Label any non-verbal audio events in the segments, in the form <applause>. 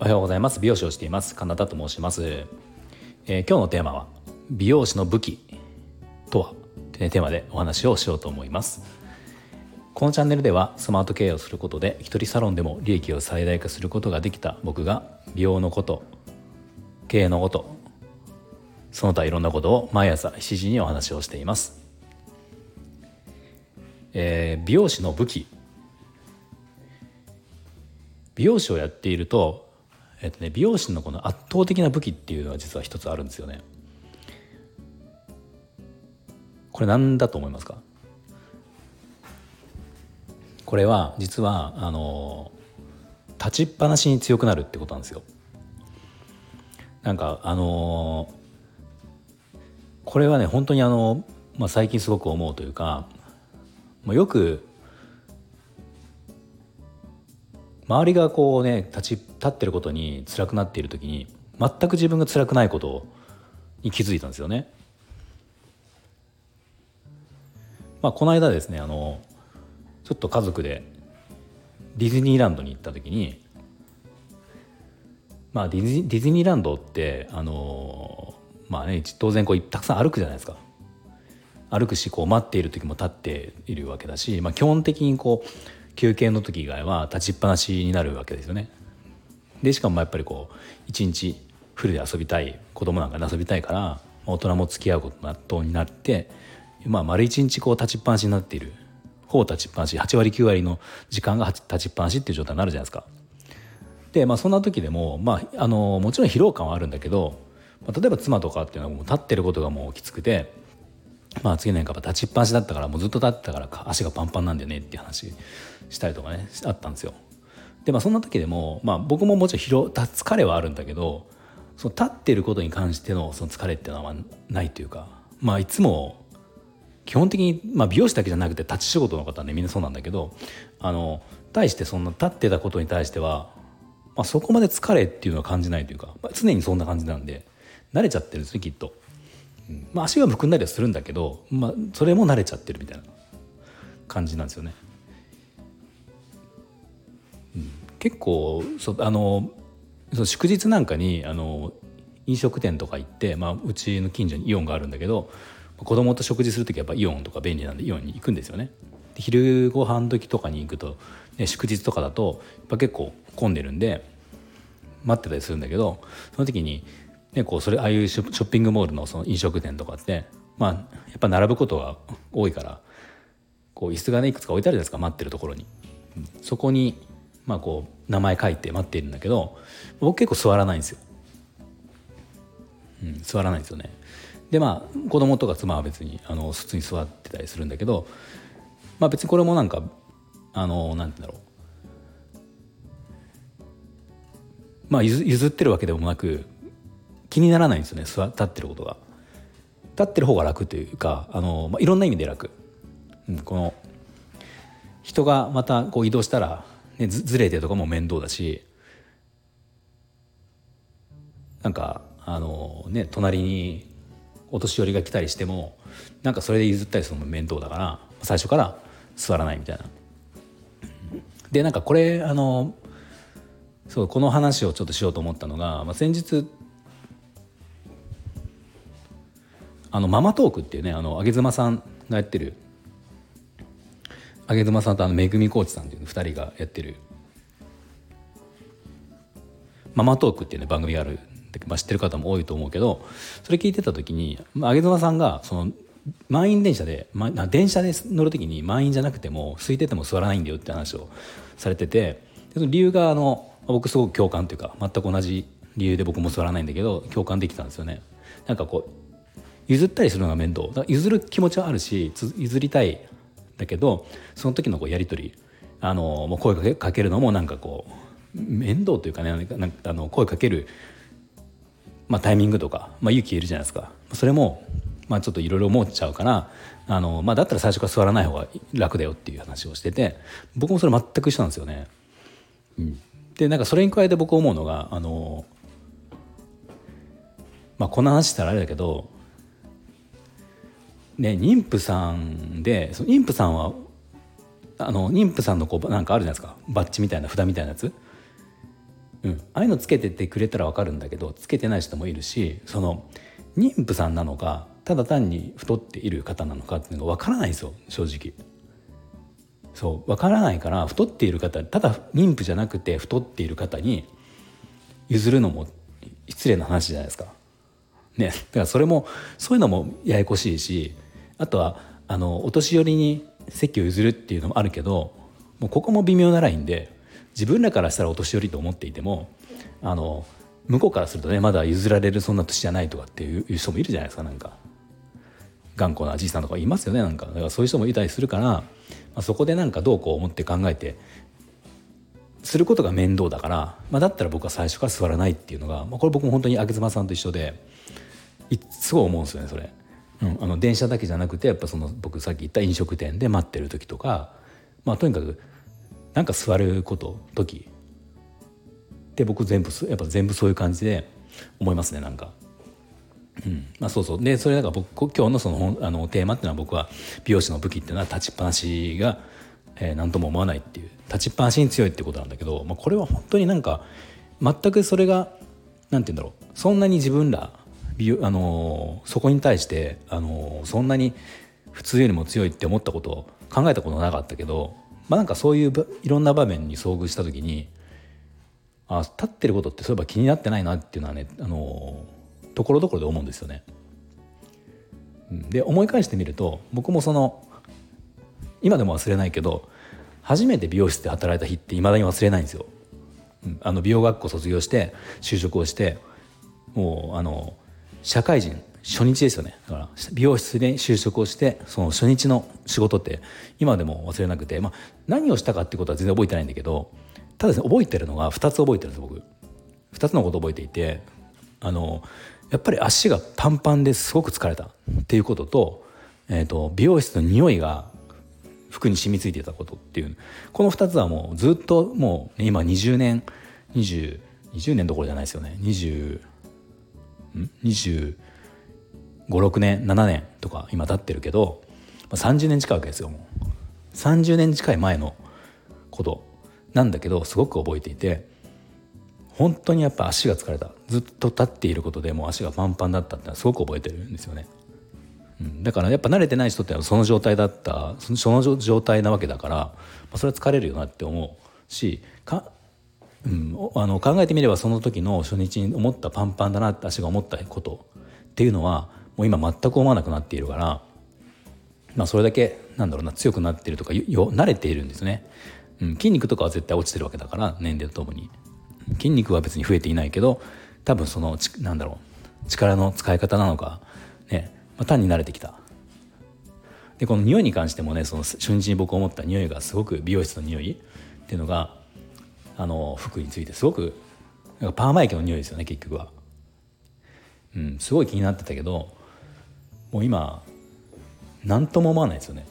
おはようございます。美容師をしていますカナダと申します、えー、今日のテーマは美容師の武器とは？というテーマでお話をしようと思います。このチャンネルではスマート経営をすることで一人サロンでも利益を最大化することができた僕が美容のこと経営のことその他いろんなことを毎朝7時にお話をしています、えー、美容師の武器。美容師をやっていると、えっとね、美容師のこの圧倒的な武器っていうのは実は一つあるんですよね。これ何だと思いますか？これは実はあの立ちっぱなしに強くなるってことなんですよ。なんかあのこれはね本当にあの、まあ、最近すごく思うというか、まあ、よく周りがこうね立ち立ってることに辛くなっている時に全く自分が辛くないことに気づいたんですよね。まあ、この間ですねあのちょっと家族でディズニーランドに行った時にまあディズディズニーランドってあのまあね当然こうたくさん歩くじゃないですか歩くしこう待っている時も立っているわけだし、まあ、基本的にこう休憩の時以外は立ちっぱなしになるわけですよね。でしかもやっぱりこう一日フルで遊びたい子供なんかで遊びたいから大人も付き合うことになって、まあ、丸一日こう立ちっぱなしになっているほぼ立ちっぱなし8割9割の時間が立ちっぱなしっていう状態になるじゃないですか。でまあそんな時でも、まあ、あのもちろん疲労感はあるんだけどまあ、例えば妻とかっていうのはもう立ってることがもうきつくてまあ次の年間立ちっぱなしだったからもうずっと立ってたから足がパンパンなんだよねっていう話したりとかねあったんですよ。でまあそんな時でも、まあ、僕ももちろん疲労疲れはあるんだけどその立ってることに関してのその疲れっていうのはないというかまあいつも基本的に、まあ、美容師だけじゃなくて立ち仕事の方はねみんなそうなんだけどあの対してそんな立ってたことに対しては、まあ、そこまで疲れっていうのは感じないというか、まあ、常にそんな感じなんで慣れちゃってるんですねきっと、まあ、足がむくんだりはするんだけど、まあ、それも慣れちゃってるみたいな感じなんですよね、うん、結構そあのそ祝日なんかにあの飲食店とか行って、まあ、うちの近所にイオンがあるんだけど子供と食事する時はやっぱイオンとか便利なんでイオンに行くんですよね。で昼ご飯時とかに行くと、ね、祝日とかだとやっぱ結構混んでるんで待ってたりするんだけどその時にね、こうそれああいうショッピングモールのその飲食店とかってまあやっぱ並ぶことが多いからこう椅子がねいくつか置いてあるじゃないですか待ってるところに。そこにまあこう名前書いて待っているんだけど僕結構座らないんですよ。うん、座らないんですよね。でまあ子供とか妻は別にあの普通に座ってたりするんだけど、まあ、別にこれもなんかあのなんて言うんだろうまあ譲ってるわけでもなく気にならないんですよね座立ってることが。立ってる方が楽というかあの、まあ、いろんな意味で楽、うん、この人がまたこう移動したら、ね、ずずれてとかも面倒だしなんかあのね隣にお年寄りが来たりしてもなんかそれで譲ったりするのも面倒だから最初から座らないみたいな。でなんかこれあのそうこの話をちょっとしようと思ったのが、まあ、先日あのママトークっていうねあの上妻さんがやってる上妻さんとあのめぐみコーチさんっていう2人がやってるママトークっていうね番組があるまあ、知ってる方も多いと思うけどそれ聞いてた時に上妻さんがその満員電車で、ま、電車で乗る時に満員じゃなくても空いてても座らないんだよって話をされててその理由があの僕すごく共感というか全く同じ理由で僕も座らないんだけど共感できたんですよね。なんかこう譲ったりするのが面倒。だ譲る気持ちはあるし譲りたいだけどその時のこうやり取りあのもう声かけかけるのもなんかこう面倒というかねなんかあの声かける、まあ、タイミングとか、まあ、勇気いるじゃないですか。それも、まあ、ちょっといろいろ思っちゃうからあの、まあ、だったら最初から座らない方が楽だよっていう話をしてて僕もそれ全く一緒なんですよね。うん、でなんかそれに加えて僕思うのがあの、まあ、この話したらあれだけどね、妊婦さんでその妊婦さんはあの妊婦さんのこうなんかあるじゃないですか。バッジみたいな札みたいなやつ、うん、ああいうのつけててくれたら分かるんだけどつけてない人もいるしその妊婦さんなのかただ単に太っている方なのかっていうのが分からないんですよ正直。そう。分からないから太っている方ただ妊婦じゃなくて太っている方に譲るのも失礼な話じゃないですか。ね、だからそれもそういうのもややこしいしあとはあのお年寄りに席を譲るっていうのもあるけどもうここも微妙なラインで自分らからしたらお年寄りと思っていてもあの向こうからするとねまだ譲られるそんな年じゃないとかっていう人もいるじゃないですかなんか頑固なじいさんとかいますよねなんかだからそういう人もいたりするから、まあ、そこでなんかどうこう思って考えてすることが面倒だから、まあ、だったら僕は最初から座らないっていうのが、まあ、これ僕も本当に秋妻さんと一緒ですごい思うんですよねそれ。うん、あの電車だけじゃなくてやっぱその僕さっき言った飲食店で待ってる時とか、まあ、とにかくなんか座ること時。で僕全部やっぱ全部そういう感じで思いますねなんか。うん。まあ、そうそう。でそれだから僕今日のそのあのテーマっていうのは僕は美容師の武器っていうのは立ちっぱなしがえー、何とも思わないっていう。立ちっぱなしに強いってことなんだけど、まあ、これは本当になんか全くそれが何て言うんだろう。そんなに自分らあのそこに対して、あのそんなに普通よりも強いって思ったこと考えたことなかったけど、まあ、なんかそういういろんな場面に遭遇した時にあ立ってることってそういえば気になってないなっていうのはね、あのところどころで思うんですよね。で思い返してみると僕もその今でも忘れないけど初めて美容室で働いた日っていまだに忘れないんですよ。あの美容学校卒業して就職をしてもうあの社会人初日ですよね。だから美容室で就職をしてその初日の仕事って今でも忘れなくて、まあ、何をしたかってことは全然覚えてないんだけどただですね覚えてるのが2つ覚えてるんです僕。2つのこと覚えていてあのやっぱり足がパンパンですごく疲れた。っていうことと,、えーと美容室の匂いが服に染みついてたことっていう。この2つはもうずっともう、今20年20 20年どころじゃないですよね。20 2526年7年とか今経ってるけど、ま、30年近いわけですよもう。30年近い前のことなんだけどすごく覚えていて本当にやっぱ足が疲れた。ずっと立っていることでもう足がパンパンだったってのはすごく覚えてるんですよね。うん、だからやっぱ慣れてない人ってその状態だったその状態なわけだから、まあ、それは疲れるよなって思うしか、うん、あの考えてみればその時の初日に思ったパンパンだなって足が思ったことっていうのはもう今全く思わなくなっているから、まあ、それだけなんだろうな強くなっているとかよ慣れているんですね、うん、筋肉とかは絶対落ちてるわけだから年齢とともに。筋肉は別に増えていないけど多分そのちなんだろう力の使い方なのかね。まあ、単に慣れてきた。でこの匂いに関してもねその初日に僕思った匂いがすごく美容室の匂いっていうのがあの服についてすごくパーマ液の匂いですよね結局は。うん、すごい気になってたけどもう今何とも思わないですよね。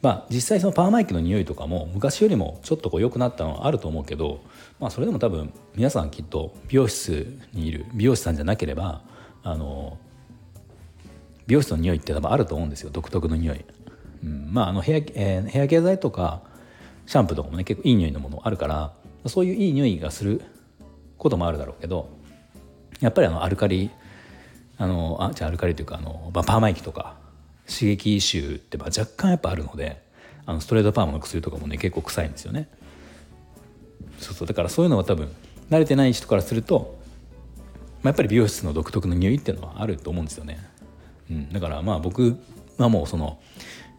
まあ実際そのパーマ液の匂いとかも昔よりもちょっとこう良くなったのはあると思うけど、まあ、それでも多分皆さんきっと美容室にいる美容師さんじゃなければあの美容室の匂いって多分あると思うんですよ独特の匂い、うん、まああのヘア,、えー、ヘアケア剤とかシャンプーとかもね結構いい匂いのものあるからそういういい匂いがすることもあるだろうけどやっぱりあのアルカリあのあじゃあアルカリというかあの、まあ、パーマ液とか刺激臭ってまあ若干やっぱあるのであのストレートパーマの薬とかもね結構臭いんですよね。そうそう。だからそういうのは多分慣れてない人からするとまあ、やっぱり美容室の独特の匂いっていうのはあると思うんですよね。うん、だからまあ僕はもうその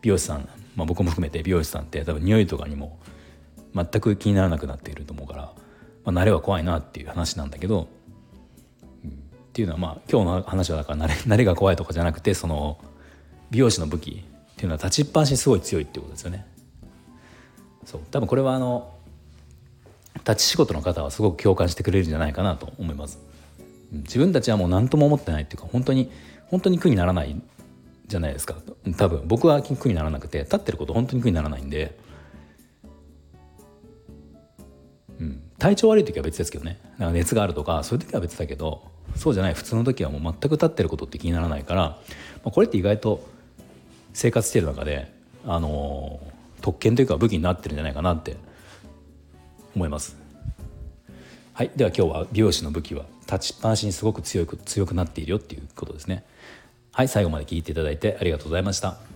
美容師さん、まあ、僕も含めて美容師さんって多分匂いとかにも全く気にならなくなっていると思うから、まあ、慣れは怖いなっていう話なんだけど、うん、っていうのはまあ今日の話はだから慣れ <laughs> 慣れが怖いとかじゃなくてその美容師の武器っていうのは立ちっぱなしにすごい強いっていうことですよね。そう多分これはあの立ち仕事の方はすごく共感してくれるんじゃないかなと思います。自分たちはもう何とも思ってないっていうか本当に本当に苦にならないじゃないですか。多分僕は苦にならなくて立ってること本当に苦にならないんで、うん、体調悪い時は別ですけどね。なんか熱があるとかそういう時は別だけどそうじゃない普通の時はもう全く立ってることって気にならないから、まあ、これって意外と生活してる中で、あのー、特権というか武器になってるんじゃないかなって思います。はい、では今日は美容師の武器は立ちっぱなしにすごく強く強くなっているよっていうことですね。はい、最後まで聞いていただいてありがとうございました。